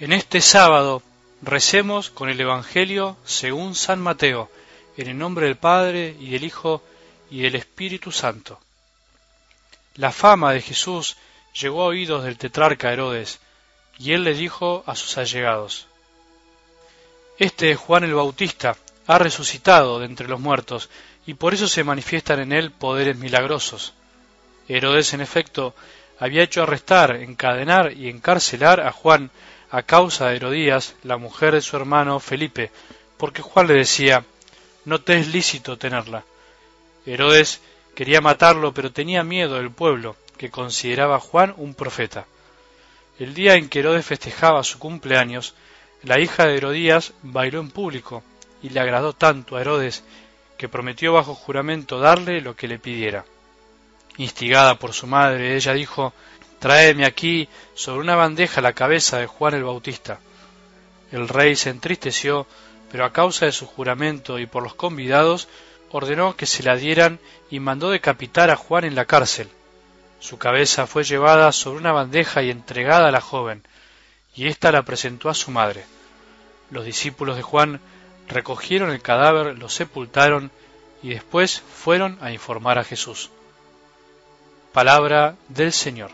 En este sábado recemos con el Evangelio según San Mateo, en el nombre del Padre y del Hijo y del Espíritu Santo. La fama de Jesús llegó a oídos del tetrarca Herodes, y él le dijo a sus allegados, Este Juan el Bautista ha resucitado de entre los muertos, y por eso se manifiestan en él poderes milagrosos. Herodes, en efecto, había hecho arrestar, encadenar y encarcelar a Juan a causa de Herodías, la mujer de su hermano Felipe, porque Juan le decía, no te es lícito tenerla. Herodes quería matarlo, pero tenía miedo del pueblo, que consideraba a Juan un profeta. El día en que Herodes festejaba su cumpleaños, la hija de Herodías bailó en público, y le agradó tanto a Herodes que prometió bajo juramento darle lo que le pidiera. Instigada por su madre, ella dijo Tráeme aquí sobre una bandeja la cabeza de Juan el Bautista. El rey se entristeció, pero a causa de su juramento y por los convidados, ordenó que se la dieran y mandó decapitar a Juan en la cárcel. Su cabeza fue llevada sobre una bandeja y entregada a la joven, y ésta la presentó a su madre. Los discípulos de Juan recogieron el cadáver, lo sepultaron y después fueron a informar a Jesús. Palabra del Señor.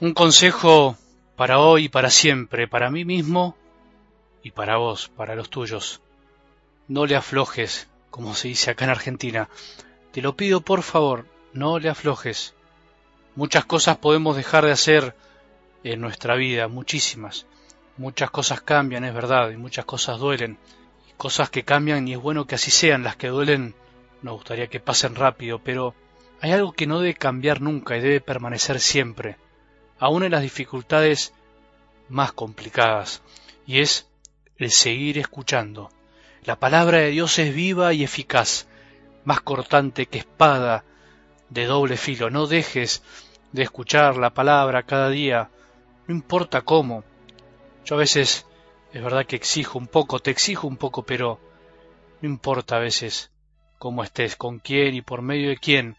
Un consejo para hoy y para siempre, para mí mismo y para vos, para los tuyos. No le aflojes, como se dice acá en Argentina. Te lo pido por favor, no le aflojes. Muchas cosas podemos dejar de hacer en nuestra vida, muchísimas. Muchas cosas cambian, es verdad, y muchas cosas duelen. Y cosas que cambian y es bueno que así sean. Las que duelen nos gustaría que pasen rápido, pero hay algo que no debe cambiar nunca y debe permanecer siempre aún en las dificultades más complicadas, y es el seguir escuchando. La palabra de Dios es viva y eficaz, más cortante que espada de doble filo. No dejes de escuchar la palabra cada día, no importa cómo. Yo a veces es verdad que exijo un poco, te exijo un poco, pero no importa a veces cómo estés, con quién y por medio de quién.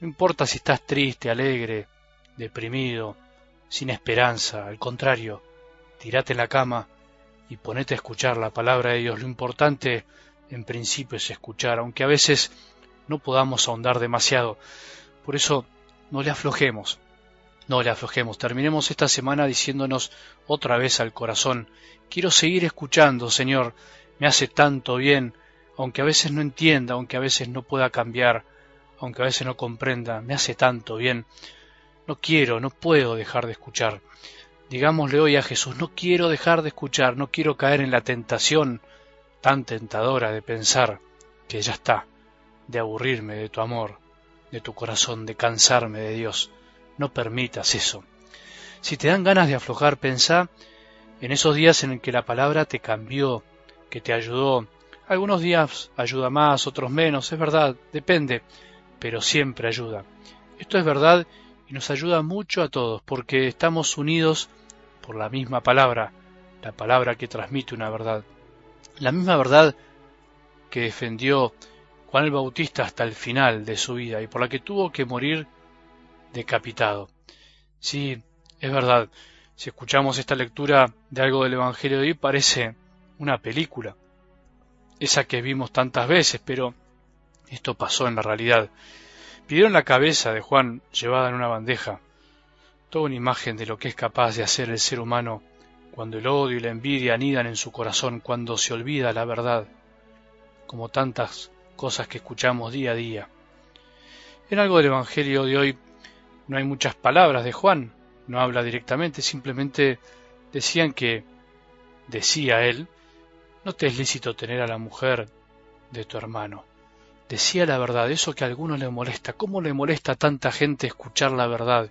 No importa si estás triste, alegre, deprimido, sin esperanza, al contrario, tirate en la cama y ponete a escuchar la palabra de Dios. Lo importante, en principio, es escuchar, aunque a veces no podamos ahondar demasiado. Por eso, no le aflojemos, no le aflojemos. Terminemos esta semana diciéndonos otra vez al corazón, quiero seguir escuchando, Señor, me hace tanto bien, aunque a veces no entienda, aunque a veces no pueda cambiar, aunque a veces no comprenda, me hace tanto bien. No quiero, no puedo dejar de escuchar. Digámosle hoy a Jesús, no quiero dejar de escuchar, no quiero caer en la tentación tan tentadora de pensar que ya está, de aburrirme de tu amor, de tu corazón, de cansarme de Dios. No permitas eso. Si te dan ganas de aflojar, pensá en esos días en que la palabra te cambió, que te ayudó. Algunos días ayuda más, otros menos, es verdad, depende, pero siempre ayuda. Esto es verdad y nos ayuda mucho a todos porque estamos unidos por la misma palabra, la palabra que transmite una verdad. La misma verdad que defendió Juan el Bautista hasta el final de su vida y por la que tuvo que morir decapitado. Sí, es verdad, si escuchamos esta lectura de algo del Evangelio de hoy parece una película, esa que vimos tantas veces, pero esto pasó en la realidad. Pidieron la cabeza de Juan llevada en una bandeja, toda una imagen de lo que es capaz de hacer el ser humano cuando el odio y la envidia anidan en su corazón, cuando se olvida la verdad, como tantas cosas que escuchamos día a día. En algo del Evangelio de hoy no hay muchas palabras de Juan, no habla directamente, simplemente decían que, decía él, no te es lícito tener a la mujer de tu hermano decía la verdad, eso que a algunos le molesta. ¿Cómo le molesta a tanta gente escuchar la verdad?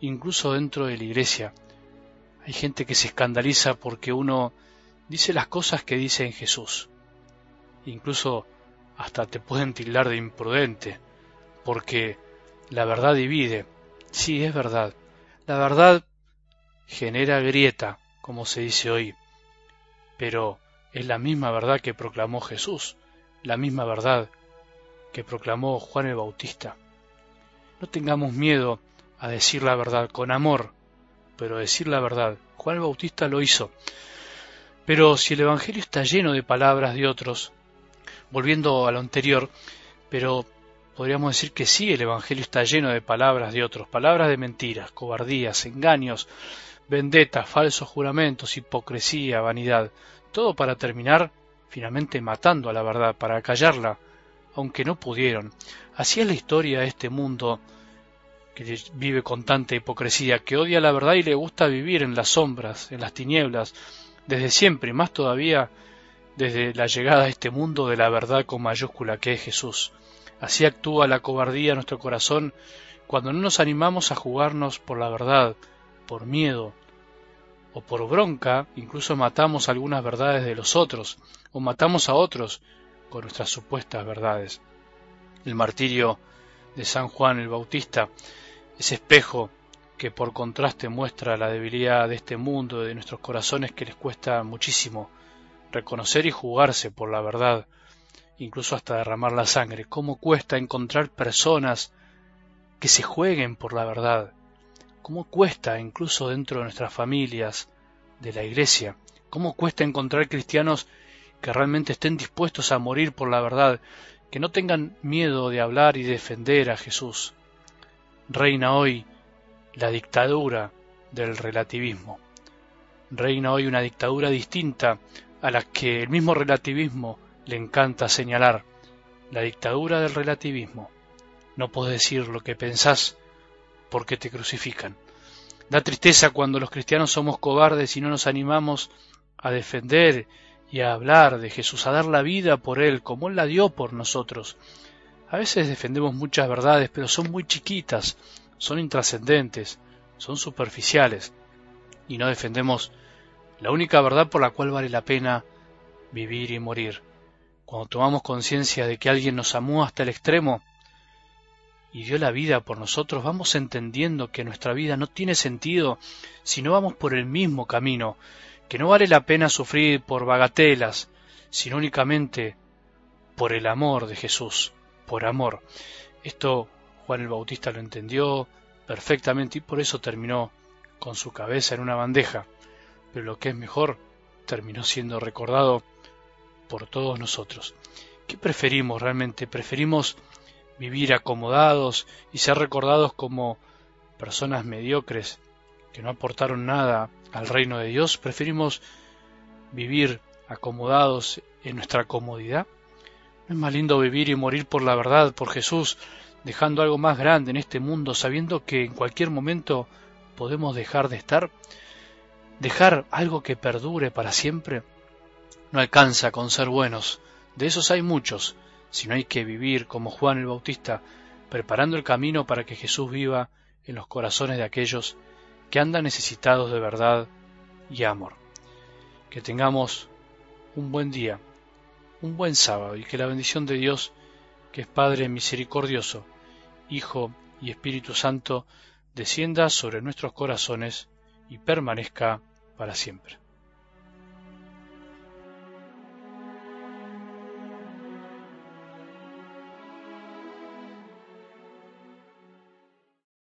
Incluso dentro de la iglesia. Hay gente que se escandaliza porque uno dice las cosas que dice en Jesús. Incluso hasta te pueden tildar de imprudente, porque la verdad divide. Sí, es verdad. La verdad genera grieta, como se dice hoy, pero es la misma verdad que proclamó Jesús la misma verdad que proclamó Juan el Bautista. No tengamos miedo a decir la verdad con amor, pero decir la verdad. Juan el Bautista lo hizo. Pero si el Evangelio está lleno de palabras de otros, volviendo a lo anterior, pero podríamos decir que sí, el Evangelio está lleno de palabras de otros, palabras de mentiras, cobardías, engaños, vendetas, falsos juramentos, hipocresía, vanidad, todo para terminar finalmente matando a la verdad, para callarla, aunque no pudieron. Así es la historia de este mundo que vive con tanta hipocresía, que odia la verdad y le gusta vivir en las sombras, en las tinieblas, desde siempre, más todavía desde la llegada a este mundo de la verdad con mayúscula que es Jesús. Así actúa la cobardía en nuestro corazón cuando no nos animamos a jugarnos por la verdad, por miedo, o por bronca, incluso matamos algunas verdades de los otros, o matamos a otros con nuestras supuestas verdades. El martirio de San Juan el Bautista, ese espejo que por contraste muestra la debilidad de este mundo, de nuestros corazones que les cuesta muchísimo reconocer y jugarse por la verdad, incluso hasta derramar la sangre. ¿Cómo cuesta encontrar personas que se jueguen por la verdad? ¿Cómo cuesta, incluso dentro de nuestras familias, de la iglesia, cómo cuesta encontrar cristianos que realmente estén dispuestos a morir por la verdad, que no tengan miedo de hablar y defender a Jesús? Reina hoy la dictadura del relativismo. Reina hoy una dictadura distinta a la que el mismo relativismo le encanta señalar. La dictadura del relativismo. No puedes decir lo que pensás porque te crucifican. Da tristeza cuando los cristianos somos cobardes y no nos animamos a defender y a hablar de Jesús, a dar la vida por Él, como Él la dio por nosotros. A veces defendemos muchas verdades, pero son muy chiquitas son intrascendentes, son superficiales, y no defendemos la única verdad por la cual vale la pena vivir y morir. Cuando tomamos conciencia de que alguien nos amó hasta el extremo y dio la vida por nosotros, vamos entendiendo que nuestra vida no tiene sentido si no vamos por el mismo camino, que no vale la pena sufrir por bagatelas, sino únicamente por el amor de Jesús, por amor. Esto Juan el Bautista lo entendió perfectamente y por eso terminó con su cabeza en una bandeja. Pero lo que es mejor, terminó siendo recordado por todos nosotros. ¿Qué preferimos realmente? ¿Preferimos vivir acomodados y ser recordados como personas mediocres que no aportaron nada al reino de Dios? ¿Preferimos vivir acomodados en nuestra comodidad? ¿No es más lindo vivir y morir por la verdad, por Jesús, dejando algo más grande en este mundo, sabiendo que en cualquier momento podemos dejar de estar, dejar algo que perdure para siempre, no alcanza con ser buenos, de esos hay muchos, sino hay que vivir como Juan el Bautista, preparando el camino para que Jesús viva en los corazones de aquellos que andan necesitados de verdad y amor. Que tengamos un buen día, un buen sábado y que la bendición de Dios, que es Padre misericordioso, Hijo y Espíritu Santo, descienda sobre nuestros corazones y permanezca para siempre.